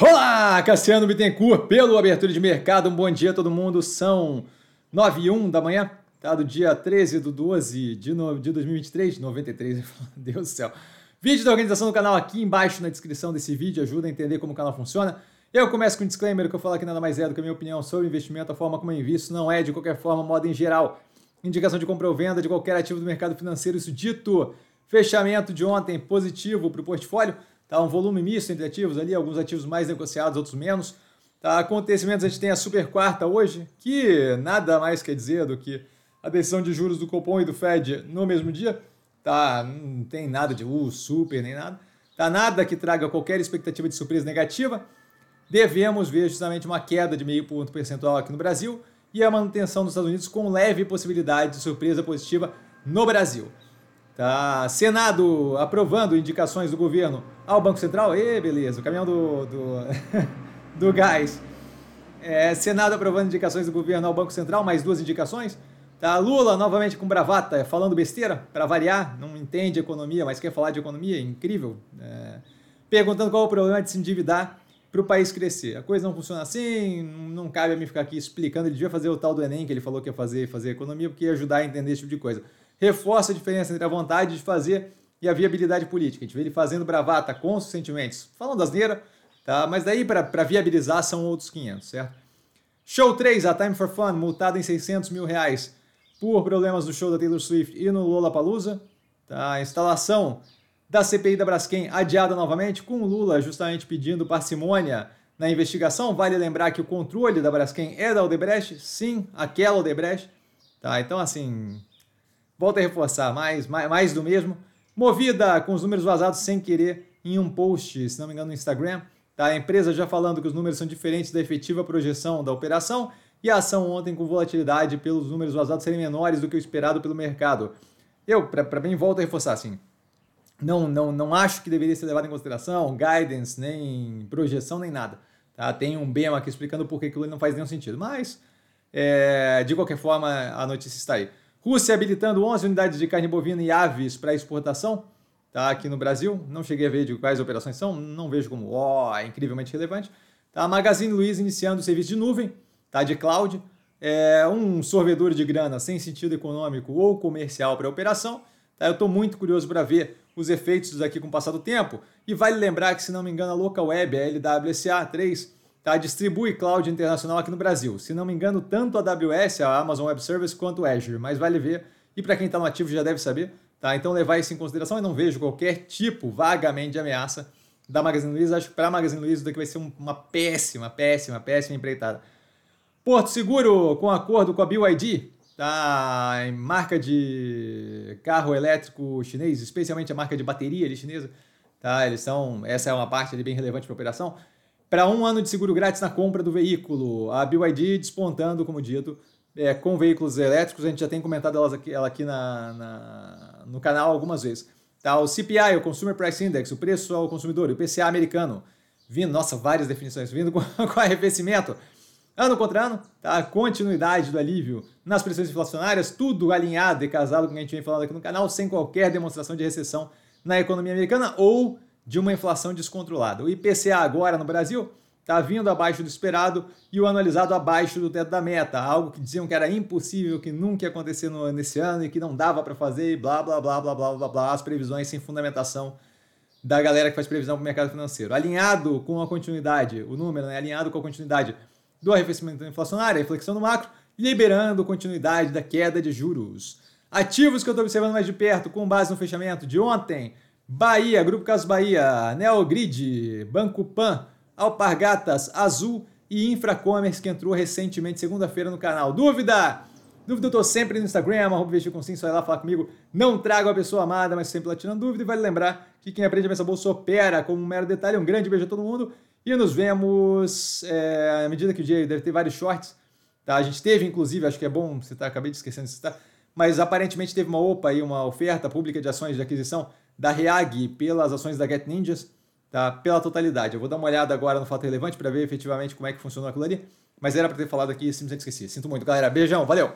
Olá, Cassiano Bittencourt, pelo Abertura de Mercado. Um bom dia a todo mundo. São 9 e 1 da manhã, tá? Do dia 13 do 12 de, no, de 2023, 93, meu Deus do céu. Vídeo da organização do canal aqui embaixo na descrição desse vídeo, ajuda a entender como o canal funciona. Eu começo com um disclaimer que eu falo aqui nada mais é do que a minha opinião sobre investimento, a forma como eu invisto, não é de qualquer forma, moda em geral. Indicação de compra ou venda de qualquer ativo do mercado financeiro, isso dito. Fechamento de ontem positivo para o portfólio. Tá um volume misto entre ativos ali, alguns ativos mais negociados, outros menos. Tá, acontecimentos, a gente tem a super quarta hoje, que nada mais quer dizer do que a decisão de juros do Copom e do Fed no mesmo dia. Tá, não tem nada de uh, super nem nada. Tá nada que traga qualquer expectativa de surpresa negativa. Devemos ver justamente uma queda de meio ponto percentual aqui no Brasil e a manutenção dos Estados Unidos com leve possibilidade de surpresa positiva no Brasil. Tá, Senado aprovando indicações do governo ao Banco Central. E beleza, o caminhão do, do, do gás. É, Senado aprovando indicações do governo ao Banco Central, mais duas indicações. Tá, Lula novamente com bravata, falando besteira, para variar, não entende economia, mas quer falar de economia, incrível. É, perguntando qual é o problema de se endividar para o país crescer. A coisa não funciona assim, não cabe a mim ficar aqui explicando. Ele devia fazer o tal do Enem que ele falou que ia fazer, fazer economia, porque ia ajudar a entender esse tipo de coisa reforça a diferença entre a vontade de fazer e a viabilidade política. A gente vê ele fazendo bravata com os sentimentos, falando asneira, tá? mas daí para viabilizar são outros 500, certo? Show 3, a Time for Fun, multada em 600 mil reais por problemas no show da Taylor Swift e no Lollapalooza. Tá? A instalação da CPI da Braskem adiada novamente, com o Lula justamente pedindo parcimônia na investigação. Vale lembrar que o controle da Braskem é da Odebrecht, sim, aquela Odebrecht. Tá? Então, assim, Volto a reforçar, mais, mais, mais do mesmo. Movida com os números vazados sem querer em um post, se não me engano, no Instagram. Tá? A empresa já falando que os números são diferentes da efetiva projeção da operação e a ação ontem com volatilidade pelos números vazados serem menores do que o esperado pelo mercado. Eu, para mim, volto a reforçar assim. Não, não, não acho que deveria ser levado em consideração guidance, nem projeção, nem nada. Tá? Tem um BEM aqui explicando por que aquilo não faz nenhum sentido. Mas, é, de qualquer forma, a notícia está aí. Rússia habilitando 11 unidades de carne bovina e aves para exportação, tá aqui no Brasil. Não cheguei a ver de quais operações são, não vejo como oh, é incrivelmente relevante. Tá, Magazine Luiza iniciando o serviço de nuvem, tá, de cloud. É um sorvedor de grana sem sentido econômico ou comercial para operação. Tá, eu estou muito curioso para ver os efeitos disso aqui com o passar do tempo. E vale lembrar que, se não me engano, a Local Web, a LWSA 3, tá? distribui cloud internacional aqui no Brasil. Se não me engano, tanto a AWS, a Amazon Web Service, quanto o Azure, mas vale ver. E para quem está no ativo já deve saber, tá? Então levar isso em consideração. Eu não vejo qualquer tipo vagamente de ameaça da Magazine Luiza. Acho que para a Magazine Luiza isso daqui vai ser uma péssima, péssima, péssima empreitada. Porto Seguro com acordo com a BYD, tá? marca de carro elétrico chinês, especialmente a marca de bateria ali chinesa, tá? Eles são, essa é uma parte ali bem relevante para a operação para um ano de seguro grátis na compra do veículo. A BYD despontando, como dito, é, com veículos elétricos. A gente já tem comentado elas aqui, ela aqui na, na, no canal algumas vezes. Tá, o CPI, o Consumer Price Index, o preço ao consumidor, o PCA americano, vindo, nossa, várias definições, vindo com, com arrefecimento. Ano contra ano, tá? continuidade do alívio nas pressões inflacionárias, tudo alinhado e casado com o que a gente vem falando aqui no canal, sem qualquer demonstração de recessão na economia americana ou de uma inflação descontrolada. O IPCA agora no Brasil está vindo abaixo do esperado e o anualizado abaixo do teto da meta, algo que diziam que era impossível, que nunca ia acontecer no, nesse ano e que não dava para fazer e blá blá blá blá blá blá blá, as previsões sem fundamentação da galera que faz previsão para o mercado financeiro. Alinhado com a continuidade, o número, né, alinhado com a continuidade do arrefecimento inflacionário, a inflexão no macro, liberando continuidade da queda de juros. Ativos que eu estou observando mais de perto, com base no fechamento de ontem, Bahia, Grupo Caso Bahia, Neogrid, Banco Pan, Alpargatas, Azul e Infracommerce que entrou recentemente, segunda-feira, no canal. Dúvida? Dúvida eu tô sempre no Instagram, arroba vestir com sim, só ir lá falar comigo. Não trago a pessoa amada, mas sempre lá tirando dúvida. E vale lembrar que quem aprende a pensar bolsa opera como um mero detalhe. Um grande beijo a todo mundo. E nos vemos é, à medida que o dia deve ter vários shorts. Tá? A gente teve, inclusive, acho que é bom citar, acabei de esquecendo de citar, mas aparentemente teve uma OPA aí, uma oferta pública de ações de aquisição da Reag pelas ações da Get Ninjas, tá? pela totalidade. Eu vou dar uma olhada agora no fato relevante para ver efetivamente como é que funcionou aquilo ali, mas era para ter falado aqui, simplesmente esqueci. Sinto muito, galera. Beijão, valeu!